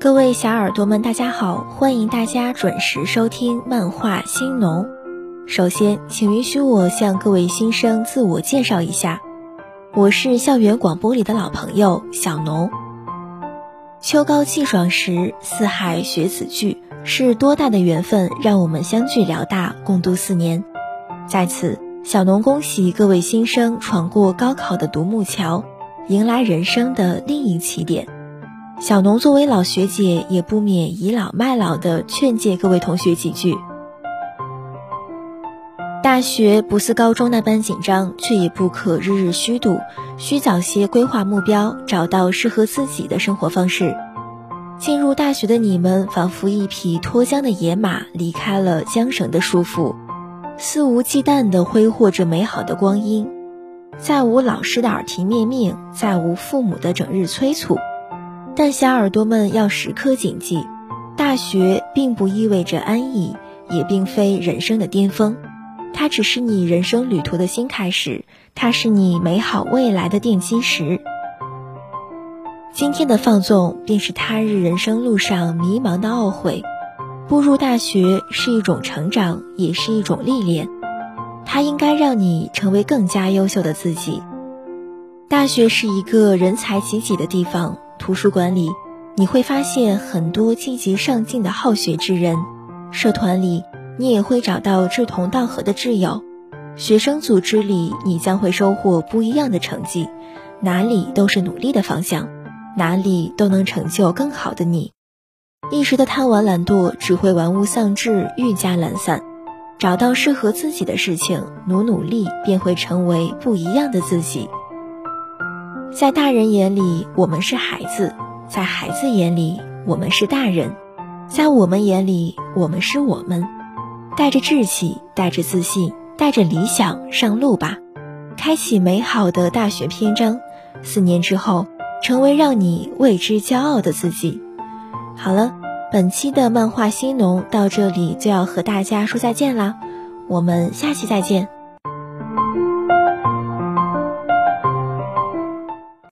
各位小耳朵们，大家好！欢迎大家准时收听漫画新农。首先，请允许我向各位新生自我介绍一下，我是校园广播里的老朋友小农。秋高气爽时，四海学子聚，是多大的缘分，让我们相聚辽大，共度四年。在此，小农恭喜各位新生闯过高考的独木桥，迎来人生的另一起点。小农作为老学姐，也不免倚老卖老的劝诫各位同学几句：大学不似高中那般紧张，却也不可日日虚度，需早些规划目标，找到适合自己的生活方式。进入大学的你们，仿佛一匹脱缰的野马，离开了缰绳的束缚，肆无忌惮地挥霍着美好的光阴，再无老师的耳提面命，再无父母的整日催促。但小耳朵们要时刻谨记，大学并不意味着安逸，也并非人生的巅峰，它只是你人生旅途的新开始，它是你美好未来的奠基石。今天的放纵，便是他日人生路上迷茫的懊悔。步入大学是一种成长，也是一种历练，它应该让你成为更加优秀的自己。大学是一个人才济济的地方。图书馆里，你会发现很多积极上进的好学之人；社团里，你也会找到志同道合的挚友；学生组织里，你将会收获不一样的成绩。哪里都是努力的方向，哪里都能成就更好的你。一时的贪玩懒惰只会玩物丧志，愈加懒散。找到适合自己的事情，努努力便会成为不一样的自己。在大人眼里，我们是孩子；在孩子眼里，我们是大人；在我们眼里，我们是我们。带着志气，带着自信，带着理想上路吧，开启美好的大学篇章。四年之后，成为让你为之骄傲的自己。好了，本期的漫画新农到这里就要和大家说再见啦，我们下期再见。